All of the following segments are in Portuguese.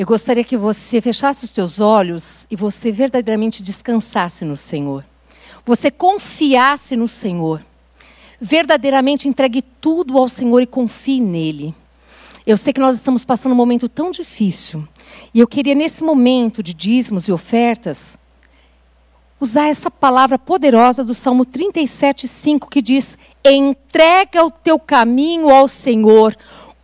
Eu gostaria que você fechasse os teus olhos e você verdadeiramente descansasse no Senhor. Você confiasse no Senhor. Verdadeiramente entregue tudo ao Senhor e confie nele. Eu sei que nós estamos passando um momento tão difícil. E eu queria, nesse momento de dízimos e ofertas, usar essa palavra poderosa do Salmo 37, 5, que diz: Entrega o teu caminho ao Senhor,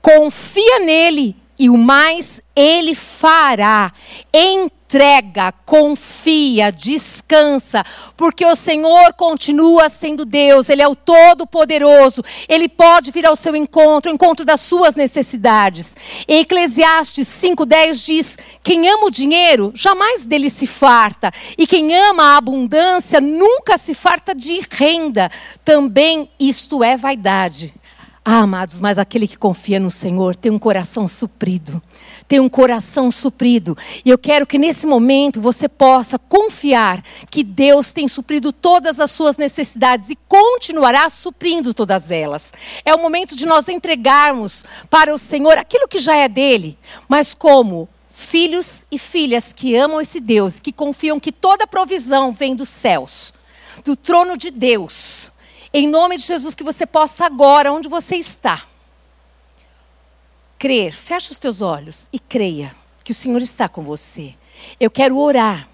confia nele e o mais ele fará. Entrega, confia, descansa, porque o Senhor continua sendo Deus, Ele é o Todo-Poderoso, Ele pode vir ao seu encontro, ao encontro das suas necessidades. Em Eclesiastes 5,10 diz: Quem ama o dinheiro, jamais dele se farta, e quem ama a abundância, nunca se farta de renda. Também isto é vaidade. Ah, amados, mas aquele que confia no Senhor tem um coração suprido. Tem um coração suprido. E eu quero que nesse momento você possa confiar que Deus tem suprido todas as suas necessidades e continuará suprindo todas elas. É o momento de nós entregarmos para o Senhor aquilo que já é dele, mas como filhos e filhas que amam esse Deus, que confiam que toda provisão vem dos céus, do trono de Deus em nome de Jesus, que você possa agora, onde você está, crer. Feche os teus olhos e creia que o Senhor está com você. Eu quero orar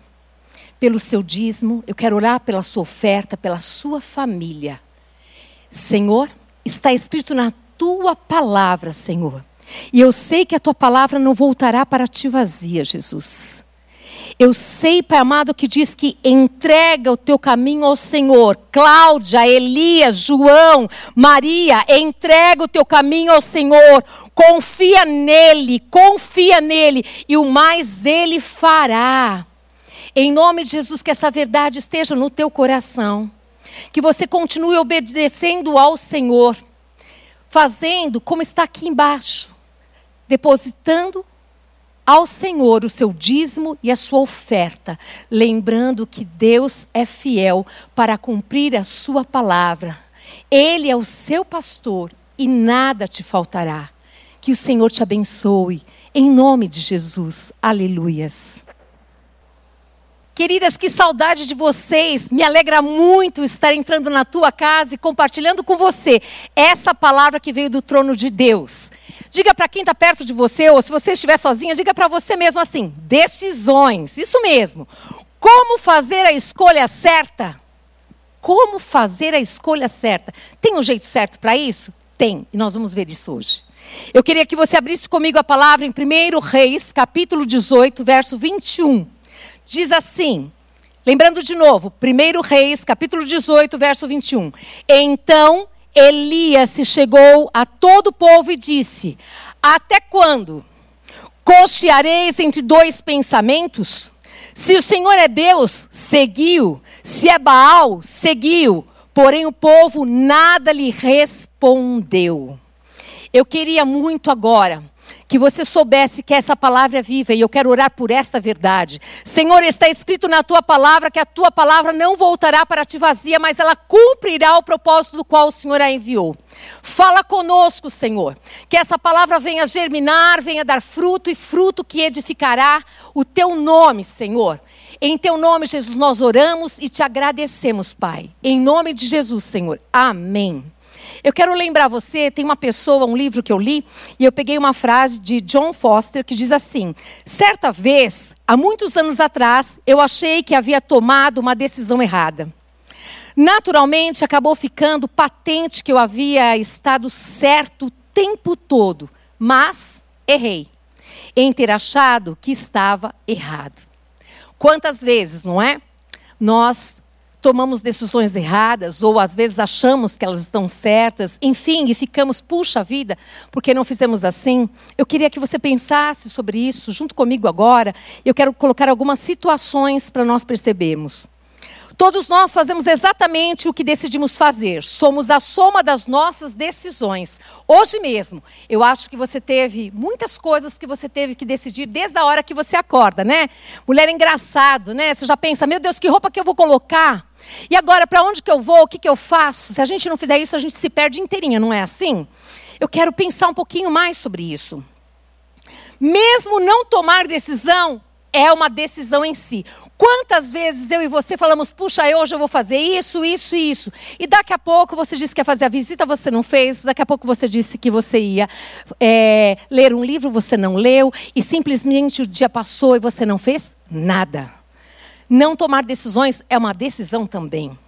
pelo seu dízimo, eu quero orar pela sua oferta, pela sua família. Senhor, está escrito na tua palavra, Senhor. E eu sei que a tua palavra não voltará para ti vazia, Jesus. Eu sei, Pai amado, que diz que entrega o teu caminho ao Senhor. Cláudia, Elias, João, Maria, entrega o teu caminho ao Senhor. Confia nele, confia nele, e o mais ele fará. Em nome de Jesus, que essa verdade esteja no teu coração. Que você continue obedecendo ao Senhor, fazendo como está aqui embaixo, depositando ao Senhor o seu dízimo e a sua oferta, lembrando que Deus é fiel para cumprir a sua palavra. Ele é o seu pastor e nada te faltará. Que o Senhor te abençoe, em nome de Jesus. Aleluias. Queridas, que saudade de vocês. Me alegra muito estar entrando na tua casa e compartilhando com você essa palavra que veio do trono de Deus. Diga para quem está perto de você, ou se você estiver sozinha, diga para você mesmo assim: decisões. Isso mesmo. Como fazer a escolha certa? Como fazer a escolha certa? Tem um jeito certo para isso? Tem, e nós vamos ver isso hoje. Eu queria que você abrisse comigo a palavra em 1 Reis, capítulo 18, verso 21. Diz assim: Lembrando de novo, 1 Reis, capítulo 18, verso 21. Então Elias se chegou a todo o povo e disse: Até quando cocheareis entre dois pensamentos? Se o Senhor é Deus, seguiu. Se é Baal, seguiu. Porém o povo nada lhe respondeu. Eu queria muito agora que você soubesse que essa palavra é viva e eu quero orar por esta verdade. Senhor, está escrito na tua palavra que a tua palavra não voltará para ti vazia, mas ela cumprirá o propósito do qual o Senhor a enviou. Fala conosco, Senhor, que essa palavra venha germinar, venha dar fruto e fruto que edificará o teu nome, Senhor. Em teu nome, Jesus, nós oramos e te agradecemos, Pai. Em nome de Jesus, Senhor. Amém. Eu quero lembrar você, tem uma pessoa, um livro que eu li, e eu peguei uma frase de John Foster que diz assim: Certa vez, há muitos anos atrás, eu achei que havia tomado uma decisão errada. Naturalmente, acabou ficando patente que eu havia estado certo o tempo todo, mas errei em ter achado que estava errado. Quantas vezes, não é? Nós tomamos decisões erradas, ou às vezes achamos que elas estão certas, enfim, e ficamos, puxa vida, porque não fizemos assim. Eu queria que você pensasse sobre isso junto comigo agora. Eu quero colocar algumas situações para nós percebermos. Todos nós fazemos exatamente o que decidimos fazer. Somos a soma das nossas decisões. Hoje mesmo, eu acho que você teve muitas coisas que você teve que decidir desde a hora que você acorda, né? Mulher engraçado, né? Você já pensa, meu Deus, que roupa que eu vou colocar? E agora, para onde que eu vou? O que, que eu faço? Se a gente não fizer isso, a gente se perde inteirinha, não é assim? Eu quero pensar um pouquinho mais sobre isso. Mesmo não tomar decisão, é uma decisão em si. Quantas vezes eu e você falamos, puxa, hoje eu vou fazer isso, isso e isso. E daqui a pouco você disse que ia fazer a visita, você não fez. Daqui a pouco você disse que você ia é, ler um livro, você não leu. E simplesmente o dia passou e você não fez nada. Não tomar decisões é uma decisão também.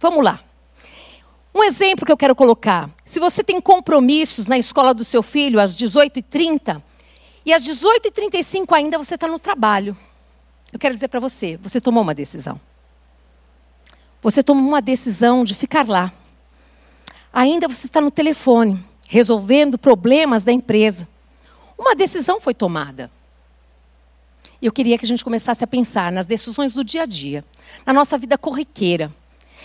Vamos lá. Um exemplo que eu quero colocar. Se você tem compromissos na escola do seu filho às 18h30, e às 18h35 ainda você está no trabalho. Eu quero dizer para você, você tomou uma decisão. Você tomou uma decisão de ficar lá. Ainda você está no telefone, resolvendo problemas da empresa. Uma decisão foi tomada. Eu queria que a gente começasse a pensar nas decisões do dia a dia, na nossa vida corriqueira,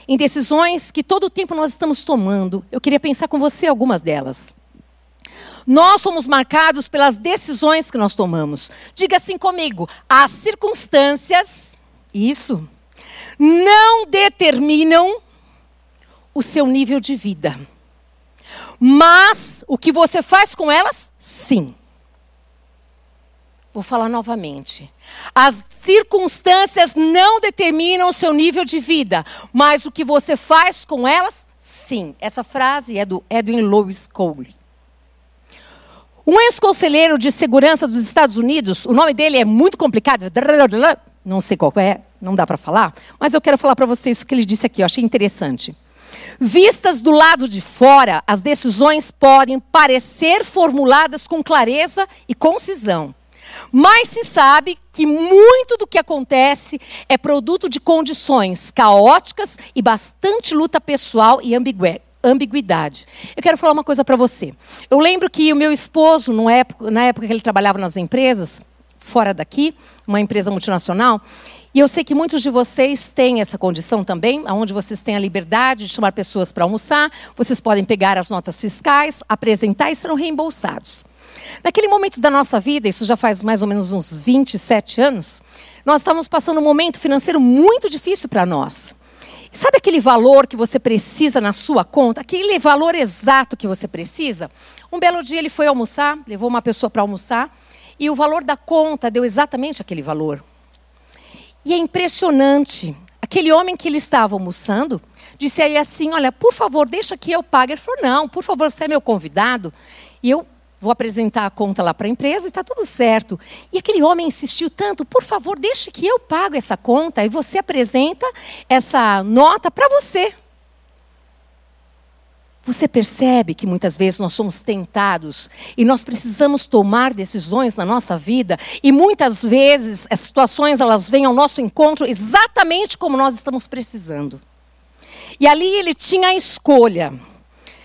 em decisões que todo o tempo nós estamos tomando. Eu queria pensar com você algumas delas. Nós somos marcados pelas decisões que nós tomamos. Diga assim comigo: as circunstâncias, isso, não determinam o seu nível de vida. Mas o que você faz com elas, sim. Vou falar novamente. As circunstâncias não determinam o seu nível de vida, mas o que você faz com elas, sim. Essa frase é do Edwin Lewis Cole. Um ex-conselheiro de segurança dos Estados Unidos, o nome dele é muito complicado, não sei qual é, não dá para falar, mas eu quero falar para vocês o que ele disse aqui, eu achei interessante. Vistas do lado de fora, as decisões podem parecer formuladas com clareza e concisão. Mas se sabe que muito do que acontece é produto de condições caóticas e bastante luta pessoal e ambiguidade. Eu quero falar uma coisa para você. Eu lembro que o meu esposo, época, na época que ele trabalhava nas empresas, fora daqui, uma empresa multinacional, e eu sei que muitos de vocês têm essa condição também, onde vocês têm a liberdade de chamar pessoas para almoçar, vocês podem pegar as notas fiscais, apresentar e serão reembolsados. Naquele momento da nossa vida, isso já faz mais ou menos uns 27 anos, nós estávamos passando um momento financeiro muito difícil para nós. Sabe aquele valor que você precisa na sua conta? Aquele valor exato que você precisa? Um belo dia ele foi almoçar, levou uma pessoa para almoçar, e o valor da conta deu exatamente aquele valor. E é impressionante. Aquele homem que ele estava almoçando disse aí assim: Olha, por favor, deixa que eu pague. Ele falou: Não, por favor, você é meu convidado. E eu vou apresentar a conta lá para a empresa e está tudo certo. E aquele homem insistiu tanto, por favor, deixe que eu pago essa conta e você apresenta essa nota para você. Você percebe que muitas vezes nós somos tentados e nós precisamos tomar decisões na nossa vida e muitas vezes as situações elas vêm ao nosso encontro exatamente como nós estamos precisando. E ali ele tinha a escolha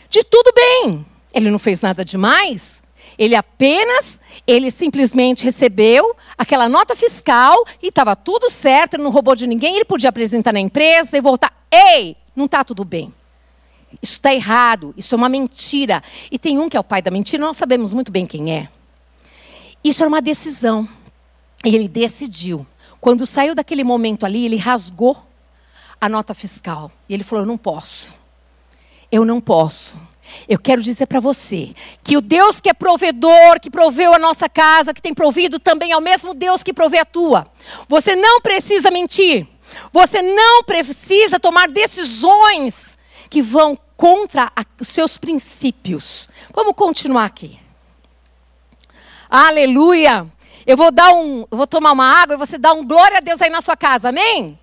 de tudo bem, ele não fez nada demais, ele apenas, ele simplesmente recebeu aquela nota fiscal e estava tudo certo, ele não roubou de ninguém, ele podia apresentar na empresa e voltar. Ei, não está tudo bem. Isso está errado, isso é uma mentira. E tem um que é o pai da mentira, nós sabemos muito bem quem é. Isso era uma decisão. E ele decidiu. Quando saiu daquele momento ali, ele rasgou a nota fiscal. E ele falou: Eu não posso. Eu não posso. Eu quero dizer para você que o Deus que é provedor, que proveu a nossa casa, que tem provido também é o mesmo Deus que provê a tua. Você não precisa mentir. Você não precisa tomar decisões que vão contra os seus princípios. Vamos continuar aqui. Aleluia. Eu vou dar um, eu vou tomar uma água e você dá um glória a Deus aí na sua casa. Amém?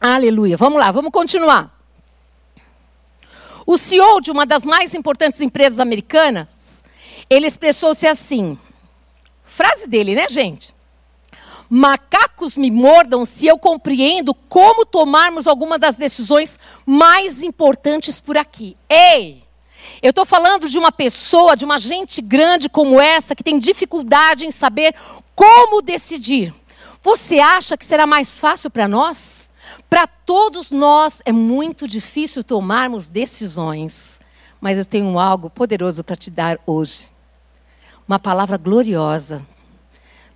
Aleluia. Vamos lá, vamos continuar. O CEO de uma das mais importantes empresas americanas, ele expressou-se assim. Frase dele, né, gente? Macacos me mordam se eu compreendo como tomarmos alguma das decisões mais importantes por aqui. Ei! Eu estou falando de uma pessoa, de uma gente grande como essa, que tem dificuldade em saber como decidir. Você acha que será mais fácil para nós? Para todos nós é muito difícil tomarmos decisões, mas eu tenho algo poderoso para te dar hoje. Uma palavra gloriosa.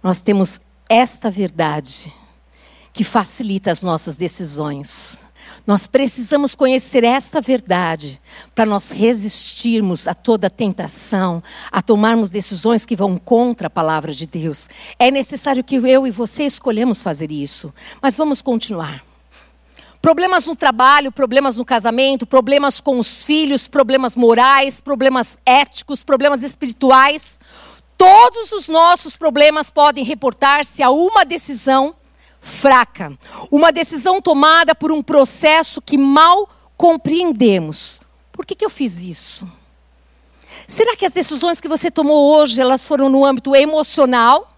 Nós temos esta verdade que facilita as nossas decisões. Nós precisamos conhecer esta verdade para nós resistirmos a toda tentação, a tomarmos decisões que vão contra a palavra de Deus. É necessário que eu e você escolhemos fazer isso. Mas vamos continuar. Problemas no trabalho, problemas no casamento, problemas com os filhos, problemas morais, problemas éticos, problemas espirituais. Todos os nossos problemas podem reportar-se a uma decisão fraca. Uma decisão tomada por um processo que mal compreendemos. Por que, que eu fiz isso? Será que as decisões que você tomou hoje, elas foram no âmbito emocional?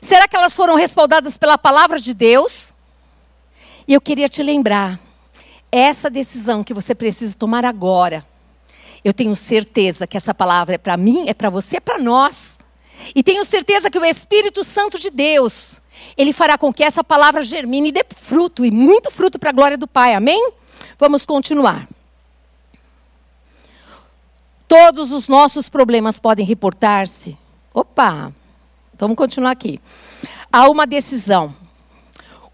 Será que elas foram respaldadas pela palavra de Deus? E eu queria te lembrar, essa decisão que você precisa tomar agora, eu tenho certeza que essa palavra é para mim, é para você, é para nós. E tenho certeza que o Espírito Santo de Deus, ele fará com que essa palavra germine e dê fruto, e muito fruto para a glória do Pai. Amém? Vamos continuar. Todos os nossos problemas podem reportar-se. Opa! Vamos continuar aqui. Há uma decisão.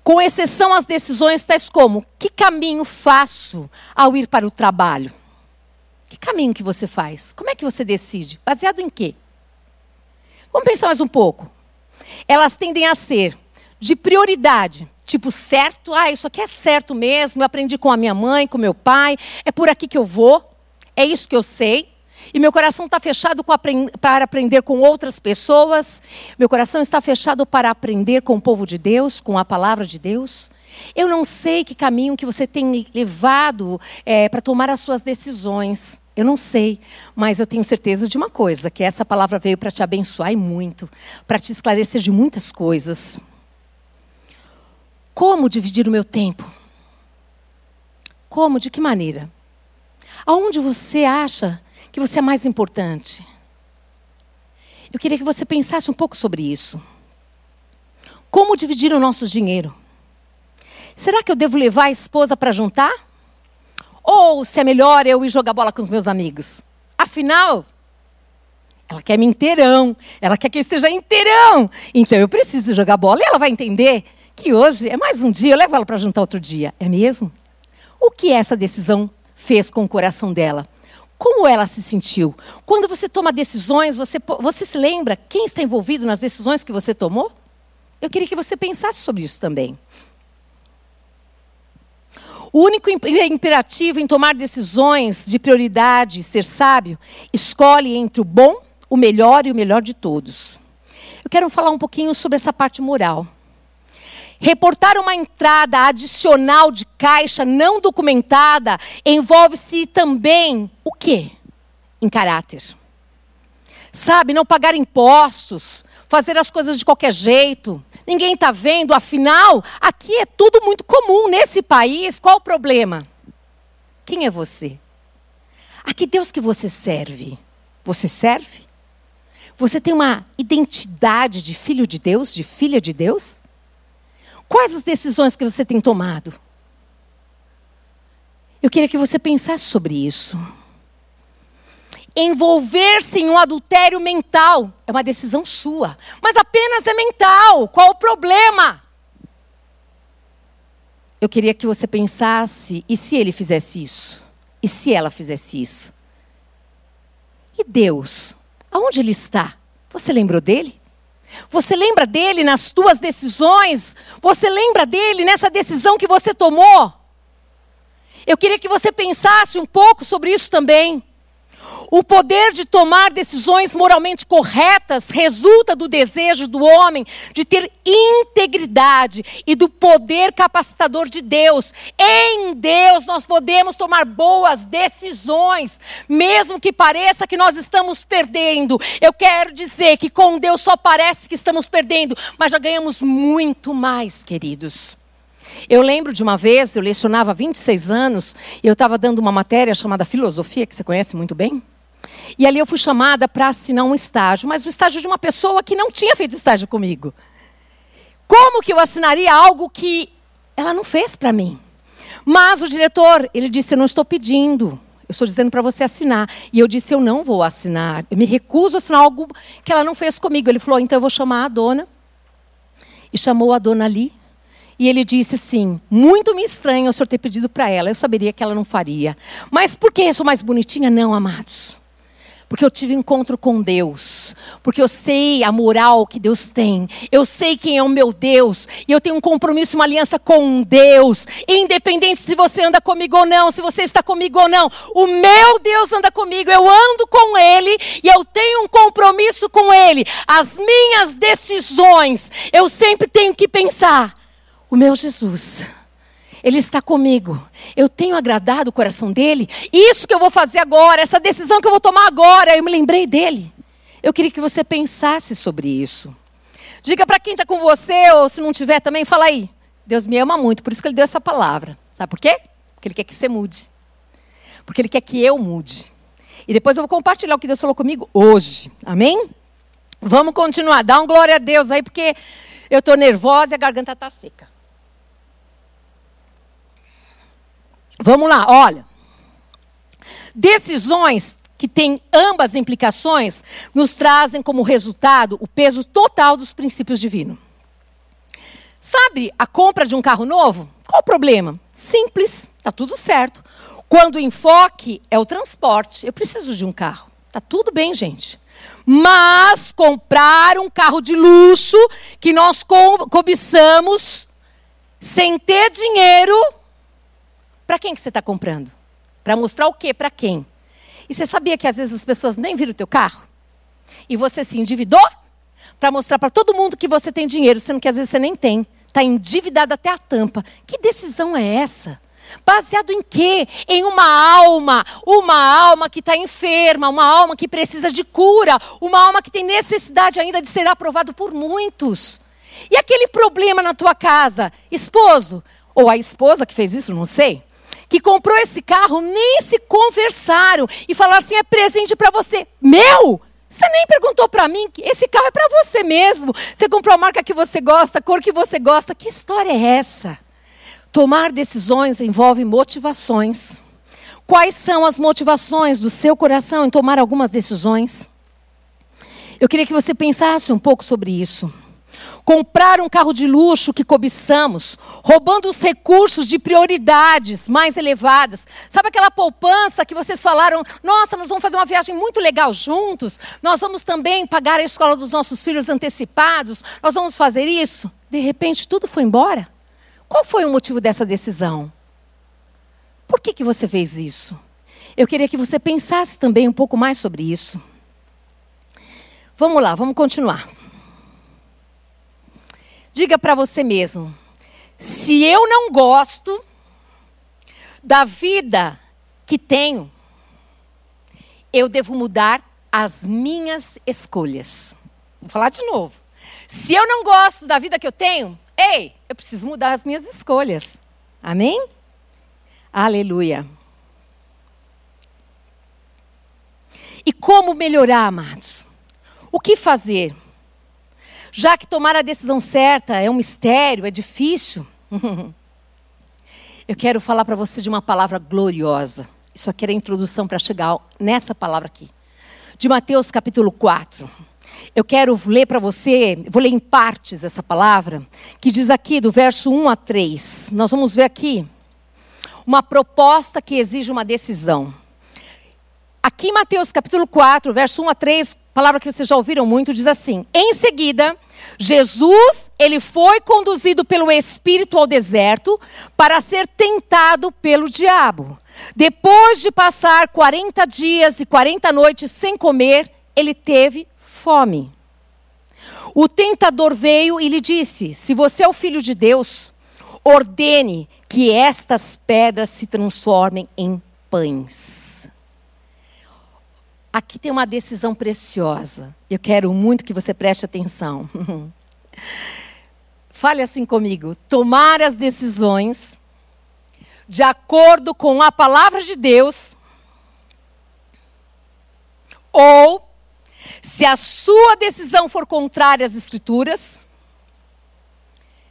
Com exceção às decisões tais como: que caminho faço ao ir para o trabalho? Que caminho que você faz? Como é que você decide? Baseado em quê? Vamos pensar mais um pouco elas tendem a ser de prioridade. Tipo, certo, ah, isso aqui é certo mesmo, eu aprendi com a minha mãe, com meu pai, é por aqui que eu vou, é isso que eu sei. E meu coração está fechado para aprender com outras pessoas, meu coração está fechado para aprender com o povo de Deus, com a palavra de Deus. Eu não sei que caminho que você tem levado é, para tomar as suas decisões. Eu não sei, mas eu tenho certeza de uma coisa, que essa palavra veio para te abençoar e muito, para te esclarecer de muitas coisas. Como dividir o meu tempo? Como? De que maneira? Aonde você acha que você é mais importante? Eu queria que você pensasse um pouco sobre isso. Como dividir o nosso dinheiro? Será que eu devo levar a esposa para juntar? Ou se é melhor eu ir jogar bola com os meus amigos? Afinal, ela quer me inteirão. Ela quer que eu esteja inteirão. Então eu preciso jogar bola e ela vai entender que hoje é mais um dia. Eu levo ela para jantar outro dia. É mesmo? O que essa decisão fez com o coração dela? Como ela se sentiu? Quando você toma decisões, você, você se lembra quem está envolvido nas decisões que você tomou? Eu queria que você pensasse sobre isso também. O único imperativo em tomar decisões de prioridade, ser sábio, escolhe entre o bom, o melhor e o melhor de todos. Eu quero falar um pouquinho sobre essa parte moral. Reportar uma entrada adicional de caixa não documentada envolve-se também o quê? Em caráter. Sabe, não pagar impostos, fazer as coisas de qualquer jeito. Ninguém está vendo, afinal, aqui é tudo muito comum nesse país. Qual o problema? Quem é você? A que Deus que você serve? Você serve? Você tem uma identidade de filho de Deus, de filha de Deus? Quais as decisões que você tem tomado? Eu queria que você pensasse sobre isso envolver-se em um adultério mental é uma decisão sua, mas apenas é mental. Qual o problema? Eu queria que você pensasse: e se ele fizesse isso? E se ela fizesse isso? E Deus? Aonde ele está? Você lembrou dele? Você lembra dele nas tuas decisões? Você lembra dele nessa decisão que você tomou? Eu queria que você pensasse um pouco sobre isso também. O poder de tomar decisões moralmente corretas resulta do desejo do homem de ter integridade e do poder capacitador de Deus. Em Deus nós podemos tomar boas decisões, mesmo que pareça que nós estamos perdendo. Eu quero dizer que com Deus só parece que estamos perdendo, mas já ganhamos muito mais, queridos. Eu lembro de uma vez, eu lecionava há 26 anos, e eu estava dando uma matéria chamada Filosofia, que você conhece muito bem. E ali eu fui chamada para assinar um estágio, mas o estágio de uma pessoa que não tinha feito estágio comigo. Como que eu assinaria algo que ela não fez para mim? Mas o diretor, ele disse: Eu não estou pedindo, eu estou dizendo para você assinar. E eu disse: Eu não vou assinar, eu me recuso a assinar algo que ela não fez comigo. Ele falou: Então eu vou chamar a dona. E chamou a dona ali E ele disse assim: Muito me estranho o senhor ter pedido para ela. Eu saberia que ela não faria. Mas por que eu sou mais bonitinha? Não, amados. Porque eu tive encontro com Deus. Porque eu sei a moral que Deus tem. Eu sei quem é o meu Deus. E eu tenho um compromisso, uma aliança com Deus. Independente se você anda comigo ou não, se você está comigo ou não. O meu Deus anda comigo. Eu ando com Ele. E eu tenho um compromisso com Ele. As minhas decisões, eu sempre tenho que pensar o meu Jesus. Ele está comigo. Eu tenho agradado o coração dele. Isso que eu vou fazer agora, essa decisão que eu vou tomar agora, eu me lembrei dele. Eu queria que você pensasse sobre isso. Diga para quem está com você, ou se não tiver também, fala aí. Deus me ama muito, por isso que ele deu essa palavra. Sabe por quê? Porque ele quer que você mude. Porque ele quer que eu mude. E depois eu vou compartilhar o que Deus falou comigo hoje. Amém? Vamos continuar. Dá um glória a Deus aí, porque eu estou nervosa e a garganta está seca. Vamos lá, olha. Decisões que têm ambas implicações nos trazem como resultado o peso total dos princípios divinos. Sabe a compra de um carro novo? Qual o problema? Simples, está tudo certo. Quando o enfoque é o transporte, eu preciso de um carro. Tá tudo bem, gente. Mas comprar um carro de luxo que nós co cobiçamos sem ter dinheiro para quem que você está comprando? Para mostrar o quê? Para quem? E você sabia que às vezes as pessoas nem viram o teu carro? E você se endividou para mostrar para todo mundo que você tem dinheiro, sendo que às vezes você nem tem. Está endividado até a tampa. Que decisão é essa? Baseado em quê? Em uma alma, uma alma que está enferma, uma alma que precisa de cura, uma alma que tem necessidade ainda de ser aprovado por muitos. E aquele problema na tua casa, esposo, ou a esposa que fez isso, não sei que comprou esse carro nem se conversaram e falaram assim: é presente para você. Meu! Você nem perguntou para mim que esse carro é para você mesmo. Você comprou a marca que você gosta, a cor que você gosta. Que história é essa? Tomar decisões envolve motivações. Quais são as motivações do seu coração em tomar algumas decisões? Eu queria que você pensasse um pouco sobre isso comprar um carro de luxo que cobiçamos, roubando os recursos de prioridades mais elevadas. Sabe aquela poupança que vocês falaram, nossa, nós vamos fazer uma viagem muito legal juntos, nós vamos também pagar a escola dos nossos filhos antecipados, nós vamos fazer isso? De repente tudo foi embora? Qual foi o motivo dessa decisão? Por que, que você fez isso? Eu queria que você pensasse também um pouco mais sobre isso. Vamos lá, vamos continuar. Diga para você mesmo: se eu não gosto da vida que tenho, eu devo mudar as minhas escolhas. Vou falar de novo. Se eu não gosto da vida que eu tenho, ei, eu preciso mudar as minhas escolhas. Amém? Aleluia. E como melhorar, amados? O que fazer? Já que tomar a decisão certa é um mistério, é difícil. Eu quero falar para você de uma palavra gloriosa. Isso aqui era a introdução para chegar nessa palavra aqui. De Mateus capítulo 4. Eu quero ler para você, vou ler em partes essa palavra, que diz aqui do verso 1 a 3. Nós vamos ver aqui uma proposta que exige uma decisão. Aqui em Mateus capítulo 4, verso 1 a 3, palavra que vocês já ouviram muito, diz assim: Em seguida, Jesus, ele foi conduzido pelo Espírito ao deserto para ser tentado pelo diabo. Depois de passar 40 dias e 40 noites sem comer, ele teve fome. O tentador veio e lhe disse: Se você é o filho de Deus, ordene que estas pedras se transformem em pães. Aqui tem uma decisão preciosa. Eu quero muito que você preste atenção. Fale assim comigo: tomar as decisões de acordo com a palavra de Deus, ou, se a sua decisão for contrária às Escrituras,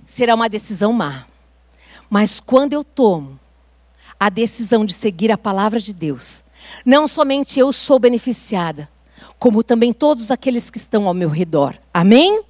será uma decisão má. Mas quando eu tomo a decisão de seguir a palavra de Deus, não somente eu sou beneficiada, como também todos aqueles que estão ao meu redor. Amém?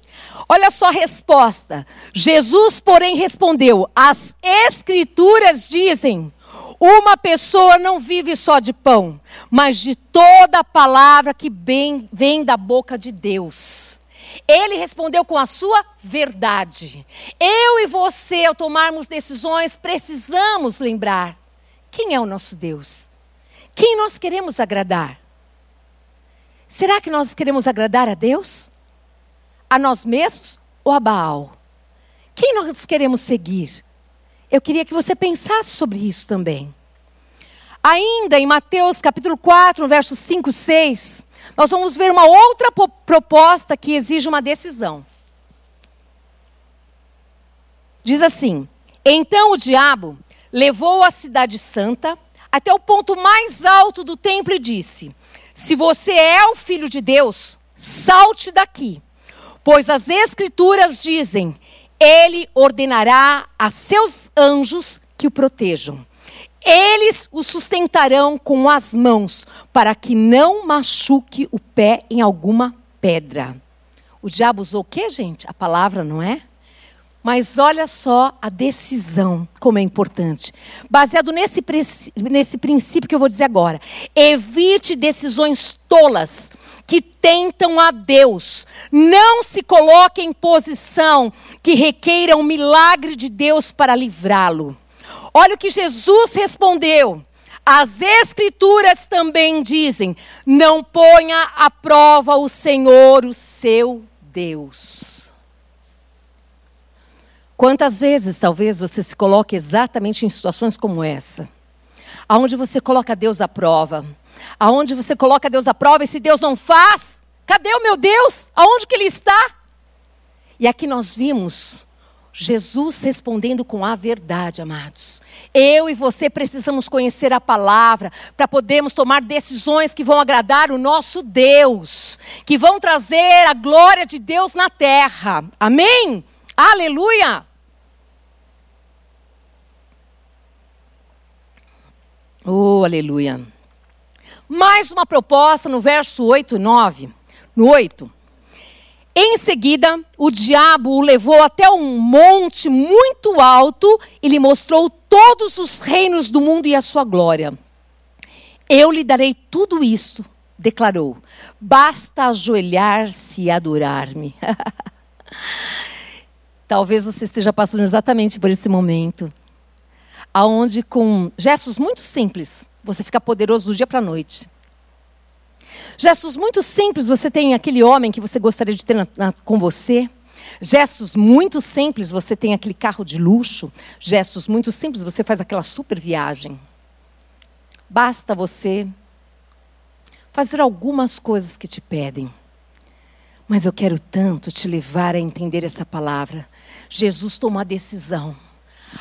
Olha só a resposta. Jesus, porém, respondeu: As Escrituras dizem. Uma pessoa não vive só de pão, mas de toda a palavra que vem, vem da boca de Deus. Ele respondeu com a sua verdade. Eu e você, ao tomarmos decisões, precisamos lembrar quem é o nosso Deus. Quem nós queremos agradar? Será que nós queremos agradar a Deus? A nós mesmos ou a Baal? Quem nós queremos seguir? Eu queria que você pensasse sobre isso também. Ainda em Mateus capítulo 4, versos 5 e 6, nós vamos ver uma outra proposta que exige uma decisão. Diz assim: Então o diabo levou a cidade santa até o ponto mais alto do templo e disse: Se você é o filho de Deus, salte daqui, pois as escrituras dizem: Ele ordenará a seus anjos que o protejam. Eles o sustentarão com as mãos, para que não machuque o pé em alguma pedra. O diabo usou o que, gente? A palavra, não é? Mas olha só a decisão, como é importante. Baseado nesse, nesse princípio que eu vou dizer agora. Evite decisões tolas que tentam a Deus. Não se coloque em posição que requeira um milagre de Deus para livrá-lo. Olha o que Jesus respondeu. As Escrituras também dizem: não ponha à prova o Senhor, o seu Deus. Quantas vezes talvez você se coloque exatamente em situações como essa? Aonde você coloca Deus à prova. Aonde você coloca Deus à prova e se Deus não faz, cadê o meu Deus? Aonde que ele está? E aqui nós vimos Jesus respondendo com a verdade, amados. Eu e você precisamos conhecer a palavra para podermos tomar decisões que vão agradar o nosso Deus, que vão trazer a glória de Deus na terra. Amém? Aleluia! Oh, aleluia. Mais uma proposta no verso 8 e 9. No 8. Em seguida, o diabo o levou até um monte muito alto e lhe mostrou todos os reinos do mundo e a sua glória. Eu lhe darei tudo isso, declarou. Basta ajoelhar-se e adorar-me. Talvez você esteja passando exatamente por esse momento, aonde com gestos muito simples você fica poderoso do dia para a noite. Gestos muito simples, você tem aquele homem que você gostaria de ter na, na, com você. Gestos muito simples, você tem aquele carro de luxo. Gestos muito simples, você faz aquela super viagem. Basta você fazer algumas coisas que te pedem. Mas eu quero tanto te levar a entender essa palavra. Jesus tomou a decisão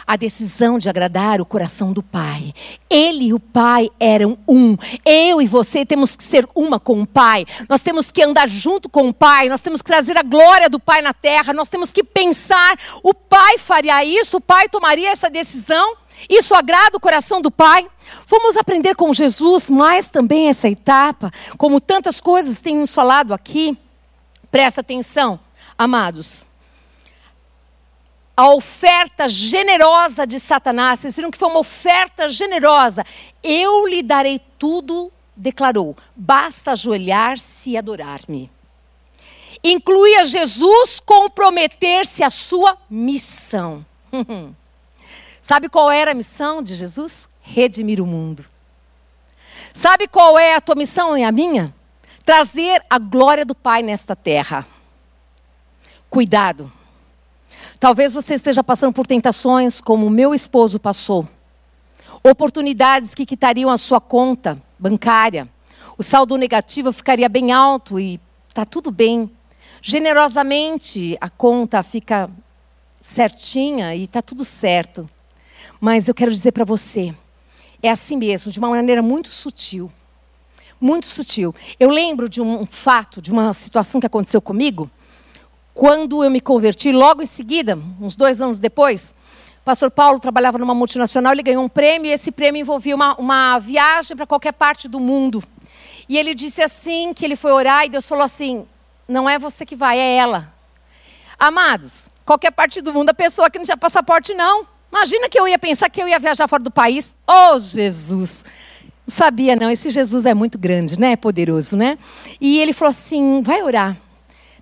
a decisão de agradar o coração do Pai. Ele e o Pai eram um. Eu e você temos que ser uma com o Pai. Nós temos que andar junto com o Pai. Nós temos que trazer a glória do Pai na terra. Nós temos que pensar: o Pai faria isso, o Pai tomaria essa decisão. Isso agrada o coração do Pai? Vamos aprender com Jesus mais também essa etapa, como tantas coisas têm falado aqui. Presta atenção, amados a oferta generosa de Satanás. Vocês viram que foi uma oferta generosa. Eu lhe darei tudo, declarou. Basta ajoelhar-se e adorar-me. Incluía Jesus comprometer-se à sua missão. Sabe qual era a missão de Jesus? Redimir o mundo. Sabe qual é a tua missão e a minha? Trazer a glória do Pai nesta terra. Cuidado Talvez você esteja passando por tentações como o meu esposo passou. Oportunidades que quitariam a sua conta bancária. O saldo negativo ficaria bem alto e está tudo bem. Generosamente a conta fica certinha e está tudo certo. Mas eu quero dizer para você, é assim mesmo, de uma maneira muito sutil. Muito sutil. Eu lembro de um fato, de uma situação que aconteceu comigo quando eu me converti, logo em seguida, uns dois anos depois, pastor Paulo trabalhava numa multinacional, ele ganhou um prêmio, e esse prêmio envolvia uma, uma viagem para qualquer parte do mundo. E ele disse assim, que ele foi orar, e Deus falou assim, não é você que vai, é ela. Amados, qualquer parte do mundo, a pessoa que não tinha passaporte, não. Imagina que eu ia pensar que eu ia viajar fora do país. Oh, Jesus! Sabia, não. Esse Jesus é muito grande, né? Poderoso, né? E ele falou assim: vai orar.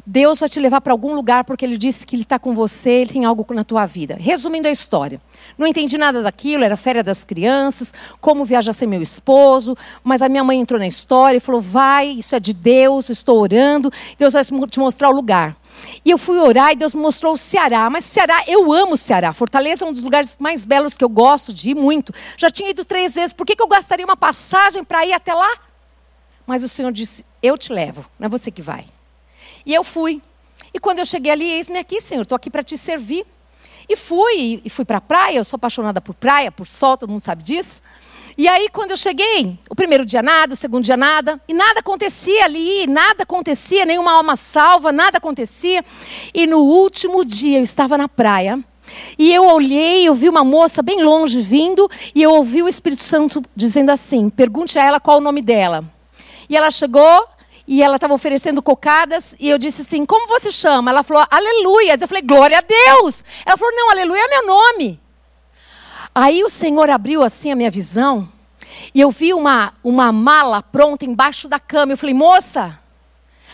Deus vai te levar para algum lugar porque ele disse que ele está com você, ele tem algo na tua vida. Resumindo a história, não entendi nada daquilo, era férias das crianças, como viajar sem meu esposo, mas a minha mãe entrou na história e falou: vai, isso é de Deus, estou orando, Deus vai te mostrar o lugar. E eu fui orar e Deus me mostrou o Ceará. Mas Ceará, eu amo o Ceará. Fortaleza é um dos lugares mais belos que eu gosto de ir muito. Já tinha ido três vezes. Por que, que eu gastaria uma passagem para ir até lá? Mas o Senhor disse: Eu te levo, não é você que vai. E eu fui. E quando eu cheguei ali, eis-me aqui, Senhor, estou aqui para te servir. E fui, e fui para a praia, eu sou apaixonada por praia, por sol, todo mundo sabe disso. E aí, quando eu cheguei, o primeiro dia nada, o segundo dia nada, e nada acontecia ali, nada acontecia, nenhuma alma salva, nada acontecia. E no último dia, eu estava na praia, e eu olhei, eu vi uma moça bem longe vindo, e eu ouvi o Espírito Santo dizendo assim: pergunte a ela qual o nome dela. E ela chegou, e ela estava oferecendo cocadas, e eu disse assim: Como você chama? Ela falou: Aleluia. Eu falei: Glória a Deus. Ela falou: Não, Aleluia é meu nome. Aí o Senhor abriu assim a minha visão, e eu vi uma, uma mala pronta embaixo da cama. Eu falei: Moça,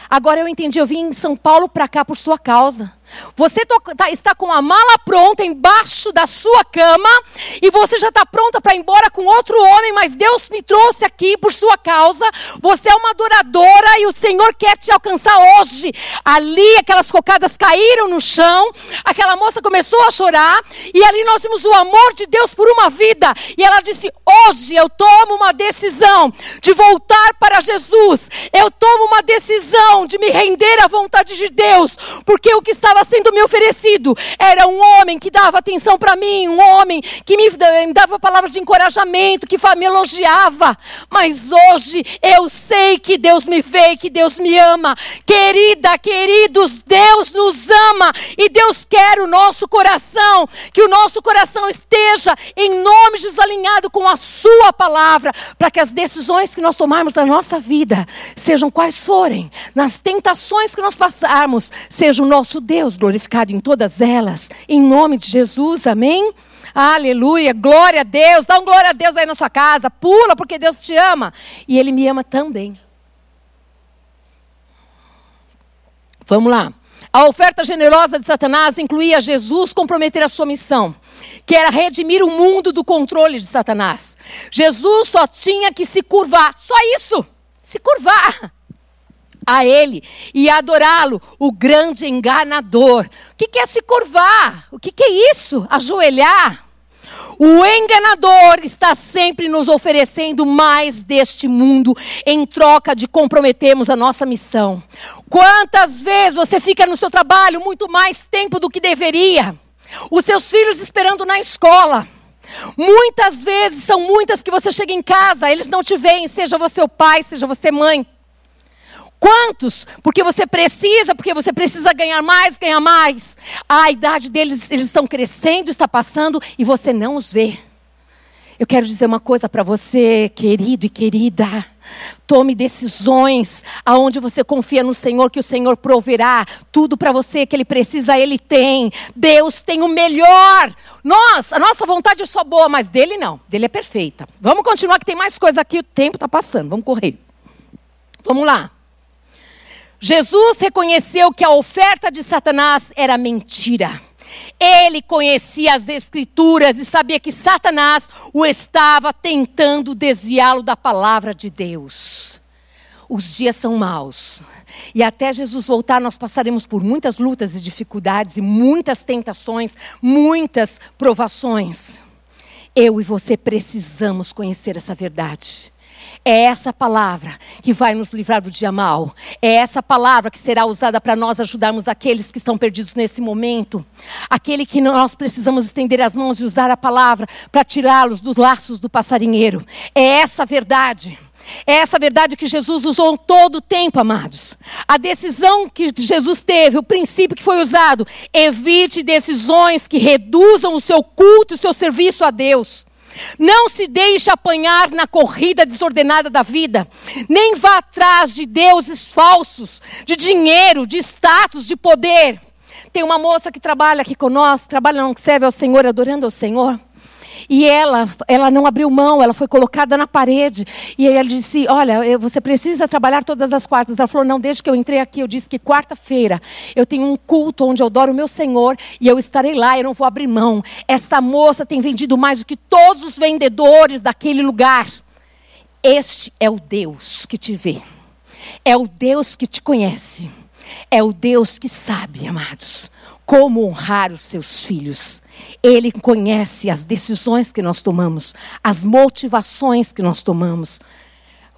agora eu entendi, eu vim em São Paulo para cá por sua causa. Você tá, está com a mala pronta embaixo da sua cama e você já está pronta para ir embora com outro homem, mas Deus me trouxe aqui por sua causa. Você é uma adoradora e o Senhor quer te alcançar hoje. Ali aquelas cocadas caíram no chão, aquela moça começou a chorar e ali nós vimos o amor de Deus por uma vida. E ela disse: Hoje eu tomo uma decisão de voltar para Jesus. Eu tomo uma decisão de me render à vontade de Deus, porque o que estava sendo me oferecido era um homem que dava atenção para mim, um homem que me dava palavras de encorajamento, que me elogiava. Mas hoje eu sei que Deus me vê, que Deus me ama. Querida, queridos, Deus nos ama e Deus quer o nosso coração, que o nosso coração esteja em nome de Jesus alinhado com a Sua palavra, para que as decisões que nós tomarmos na nossa vida, sejam quais forem, nas tentações que nós passarmos, seja o nosso Deus Deus glorificado em todas elas, em nome de Jesus, amém? Aleluia, glória a Deus, dá um glória a Deus aí na sua casa, pula porque Deus te ama e Ele me ama também. Vamos lá. A oferta generosa de Satanás incluía Jesus comprometer a sua missão, que era redimir o mundo do controle de Satanás. Jesus só tinha que se curvar, só isso, se curvar a Ele e adorá-lo, o grande enganador. O que é se curvar? O que é isso? Ajoelhar? O enganador está sempre nos oferecendo mais deste mundo em troca de comprometermos a nossa missão. Quantas vezes você fica no seu trabalho muito mais tempo do que deveria? Os seus filhos esperando na escola. Muitas vezes, são muitas que você chega em casa, eles não te veem, seja você o pai, seja você mãe. Quantos? Porque você precisa, porque você precisa ganhar mais, ganhar mais. A idade deles, eles estão crescendo, está passando e você não os vê. Eu quero dizer uma coisa para você, querido e querida. Tome decisões aonde você confia no Senhor, que o Senhor proverá tudo para você que Ele precisa, Ele tem. Deus tem o melhor. Nós, a nossa vontade é só boa, mas dele não. Dele é perfeita. Vamos continuar que tem mais coisa aqui, o tempo está passando. Vamos correr. Vamos lá. Jesus reconheceu que a oferta de Satanás era mentira. Ele conhecia as Escrituras e sabia que Satanás o estava tentando desviá-lo da palavra de Deus. Os dias são maus. E até Jesus voltar, nós passaremos por muitas lutas e dificuldades, e muitas tentações, muitas provações. Eu e você precisamos conhecer essa verdade. É essa palavra que vai nos livrar do dia mal. É essa palavra que será usada para nós ajudarmos aqueles que estão perdidos nesse momento. Aquele que nós precisamos estender as mãos e usar a palavra para tirá-los dos laços do passarinheiro. É essa verdade. É essa verdade que Jesus usou todo o tempo, amados. A decisão que Jesus teve, o princípio que foi usado, evite decisões que reduzam o seu culto e o seu serviço a Deus. Não se deixe apanhar na corrida desordenada da vida. Nem vá atrás de deuses falsos, de dinheiro, de status, de poder. Tem uma moça que trabalha aqui conosco, trabalha não, que serve ao Senhor, adorando ao Senhor. E ela, ela não abriu mão, ela foi colocada na parede. E aí ela disse: Olha, você precisa trabalhar todas as quartas. Ela falou: Não, desde que eu entrei aqui, eu disse que quarta-feira eu tenho um culto onde eu adoro o meu Senhor e eu estarei lá, eu não vou abrir mão. Essa moça tem vendido mais do que todos os vendedores daquele lugar. Este é o Deus que te vê, é o Deus que te conhece, é o Deus que sabe, amados como honrar os seus filhos. Ele conhece as decisões que nós tomamos, as motivações que nós tomamos.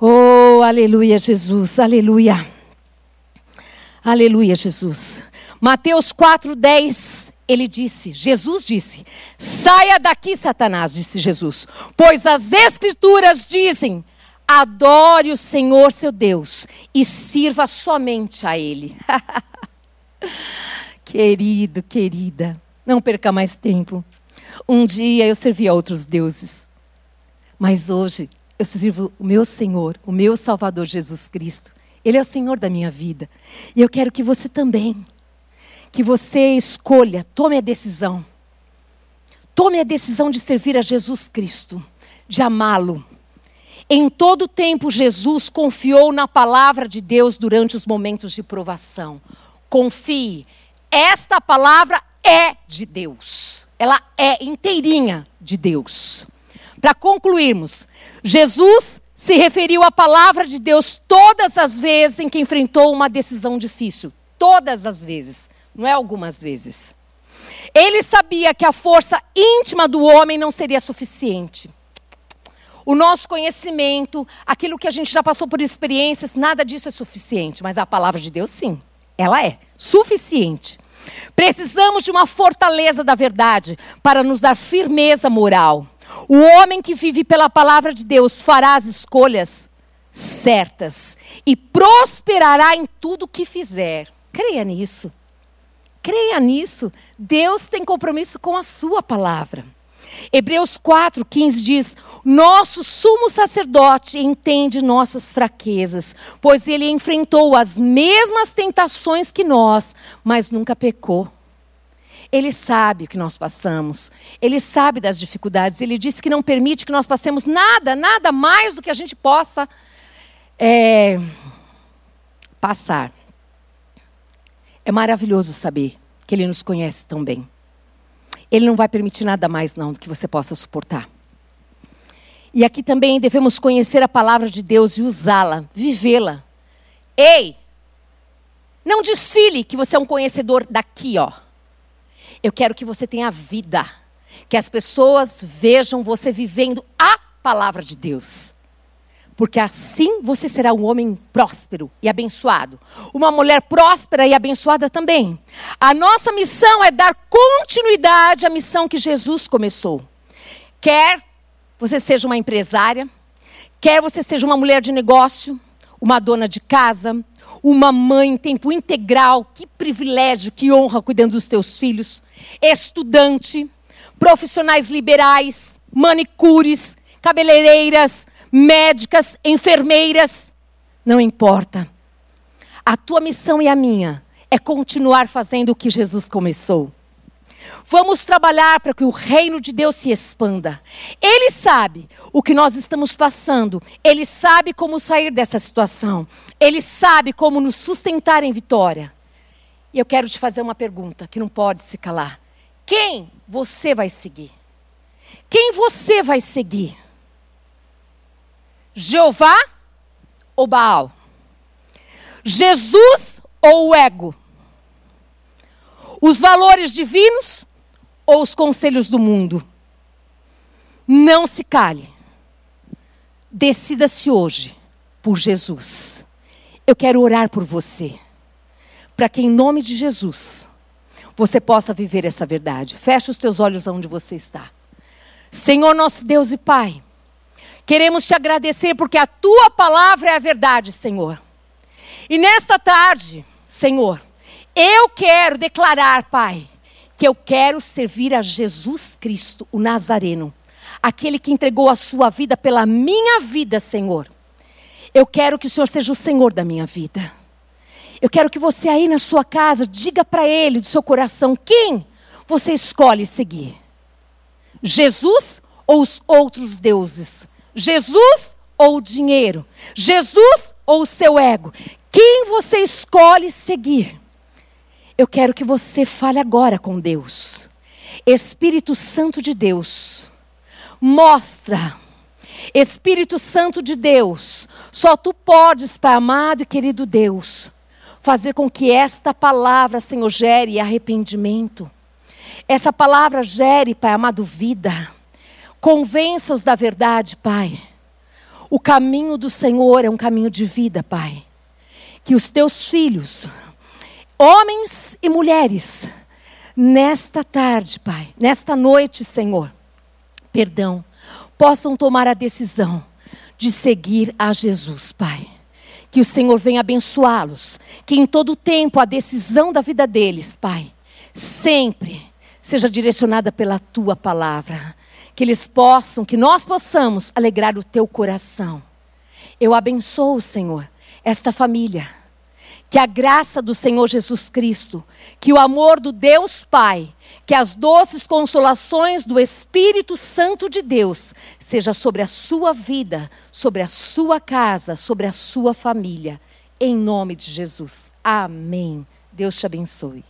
Oh, aleluia, Jesus, aleluia. Aleluia, Jesus. Mateus 4:10, ele disse, Jesus disse: "Saia daqui, Satanás", disse Jesus, "pois as escrituras dizem: adore o Senhor seu Deus e sirva somente a ele." Querido, querida, não perca mais tempo. Um dia eu servi a outros deuses, mas hoje eu sirvo o meu Senhor, o meu Salvador Jesus Cristo. Ele é o Senhor da minha vida. E eu quero que você também, que você escolha, tome a decisão. Tome a decisão de servir a Jesus Cristo, de amá-lo. Em todo tempo, Jesus confiou na palavra de Deus durante os momentos de provação. Confie, esta palavra é de Deus. Ela é inteirinha de Deus. Para concluirmos, Jesus se referiu à palavra de Deus todas as vezes em que enfrentou uma decisão difícil. Todas as vezes, não é algumas vezes. Ele sabia que a força íntima do homem não seria suficiente. O nosso conhecimento, aquilo que a gente já passou por experiências, nada disso é suficiente, mas a palavra de Deus sim ela é suficiente. Precisamos de uma fortaleza da verdade para nos dar firmeza moral. O homem que vive pela palavra de Deus fará as escolhas certas e prosperará em tudo que fizer. Creia nisso. Creia nisso. Deus tem compromisso com a sua palavra. Hebreus 4, 15 diz: Nosso sumo sacerdote entende nossas fraquezas, pois ele enfrentou as mesmas tentações que nós, mas nunca pecou. Ele sabe o que nós passamos, ele sabe das dificuldades, ele disse que não permite que nós passemos nada, nada mais do que a gente possa é, passar. É maravilhoso saber que ele nos conhece tão bem. Ele não vai permitir nada mais, não, do que você possa suportar. E aqui também devemos conhecer a palavra de Deus e usá-la, vivê-la. Ei! Não desfile que você é um conhecedor daqui, ó. Eu quero que você tenha vida. Que as pessoas vejam você vivendo a palavra de Deus porque assim você será um homem próspero e abençoado. Uma mulher próspera e abençoada também. A nossa missão é dar continuidade à missão que Jesus começou. Quer você seja uma empresária, quer você seja uma mulher de negócio, uma dona de casa, uma mãe em tempo integral, que privilégio, que honra cuidando dos teus filhos, estudante, profissionais liberais, manicures, cabeleireiras, médicas, enfermeiras, não importa. A tua missão e a minha é continuar fazendo o que Jesus começou. Vamos trabalhar para que o reino de Deus se expanda. Ele sabe o que nós estamos passando. Ele sabe como sair dessa situação. Ele sabe como nos sustentar em vitória. E eu quero te fazer uma pergunta que não pode se calar. Quem você vai seguir? Quem você vai seguir? Jeová ou Baal? Jesus ou o ego? Os valores divinos ou os conselhos do mundo? Não se cale. Decida-se hoje por Jesus. Eu quero orar por você. Para que em nome de Jesus você possa viver essa verdade. Feche os teus olhos onde você está. Senhor nosso Deus e Pai, Queremos te agradecer porque a tua palavra é a verdade, Senhor. E nesta tarde, Senhor, eu quero declarar, Pai, que eu quero servir a Jesus Cristo, o Nazareno, aquele que entregou a sua vida pela minha vida, Senhor. Eu quero que o Senhor seja o Senhor da minha vida. Eu quero que você aí na sua casa diga para Ele do seu coração quem você escolhe seguir: Jesus ou os outros deuses? Jesus ou o dinheiro? Jesus ou o seu ego? Quem você escolhe seguir? Eu quero que você fale agora com Deus. Espírito Santo de Deus, mostra. Espírito Santo de Deus, só tu podes, Pai amado e querido Deus, fazer com que esta palavra, Senhor, gere arrependimento. Essa palavra gere, Pai amado, vida. Convença-os da verdade, Pai. O caminho do Senhor é um caminho de vida, Pai. Que os teus filhos, homens e mulheres, nesta tarde, Pai, nesta noite, Senhor, perdão, possam tomar a decisão de seguir a Jesus, Pai. Que o Senhor venha abençoá-los, que em todo tempo a decisão da vida deles, Pai, sempre seja direcionada pela tua palavra que eles possam, que nós possamos alegrar o teu coração. Eu abençoo, Senhor, esta família. Que a graça do Senhor Jesus Cristo, que o amor do Deus Pai, que as doces consolações do Espírito Santo de Deus seja sobre a sua vida, sobre a sua casa, sobre a sua família. Em nome de Jesus. Amém. Deus te abençoe.